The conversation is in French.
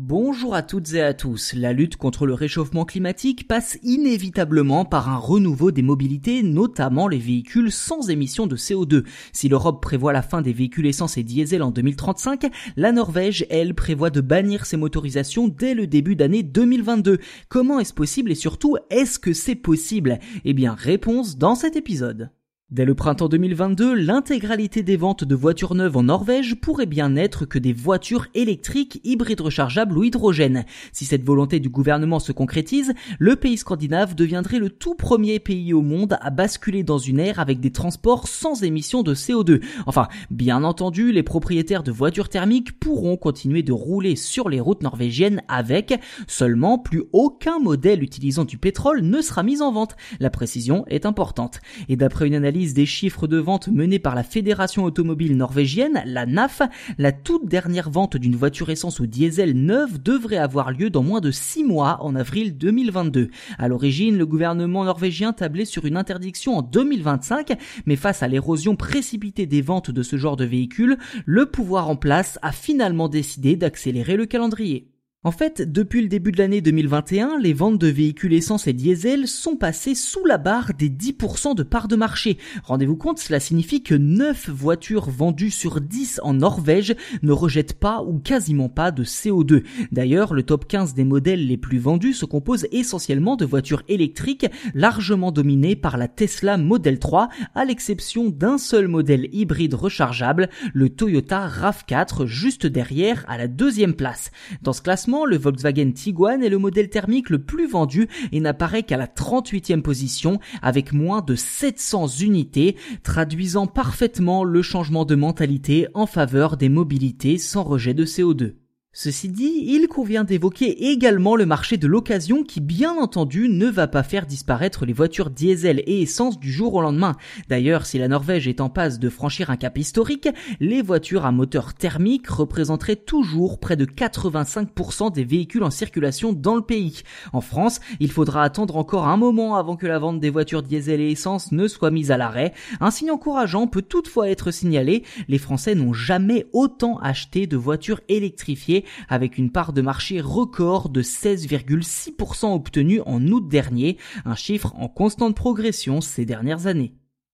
Bonjour à toutes et à tous. La lutte contre le réchauffement climatique passe inévitablement par un renouveau des mobilités, notamment les véhicules sans émissions de CO2. Si l'Europe prévoit la fin des véhicules essence et diesel en 2035, la Norvège, elle, prévoit de bannir ces motorisations dès le début d'année 2022. Comment est-ce possible et surtout, est-ce que c'est possible? Eh bien, réponse dans cet épisode. Dès le printemps 2022, l'intégralité des ventes de voitures neuves en Norvège pourrait bien n'être que des voitures électriques, hybrides rechargeables ou hydrogène. Si cette volonté du gouvernement se concrétise, le pays scandinave deviendrait le tout premier pays au monde à basculer dans une ère avec des transports sans émissions de CO2. Enfin, bien entendu, les propriétaires de voitures thermiques pourront continuer de rouler sur les routes norvégiennes avec, seulement plus aucun modèle utilisant du pétrole ne sera mis en vente. La précision est importante. Et d'après une analyse des chiffres de vente menés par la Fédération automobile norvégienne, la NAF, la toute dernière vente d'une voiture essence ou diesel neuve devrait avoir lieu dans moins de 6 mois en avril 2022. À l'origine, le gouvernement norvégien tablait sur une interdiction en 2025, mais face à l'érosion précipitée des ventes de ce genre de véhicules, le pouvoir en place a finalement décidé d'accélérer le calendrier. En fait, depuis le début de l'année 2021, les ventes de véhicules essence et diesel sont passées sous la barre des 10% de part de marché. Rendez-vous compte, cela signifie que 9 voitures vendues sur 10 en Norvège ne rejettent pas ou quasiment pas de CO2. D'ailleurs, le top 15 des modèles les plus vendus se compose essentiellement de voitures électriques largement dominées par la Tesla Model 3, à l'exception d'un seul modèle hybride rechargeable, le Toyota RAV4, juste derrière à la deuxième place. Dans ce le Volkswagen Tiguan est le modèle thermique le plus vendu et n'apparaît qu'à la 38e position avec moins de 700 unités, traduisant parfaitement le changement de mentalité en faveur des mobilités sans rejet de CO2. Ceci dit, il convient d'évoquer également le marché de l'occasion qui bien entendu ne va pas faire disparaître les voitures diesel et essence du jour au lendemain. D'ailleurs, si la Norvège est en passe de franchir un cap historique, les voitures à moteur thermique représenteraient toujours près de 85% des véhicules en circulation dans le pays. En France, il faudra attendre encore un moment avant que la vente des voitures diesel et essence ne soit mise à l'arrêt. Un signe encourageant peut toutefois être signalé, les Français n'ont jamais autant acheté de voitures électrifiées avec une part de marché record de 16,6% obtenue en août dernier, un chiffre en constante progression ces dernières années.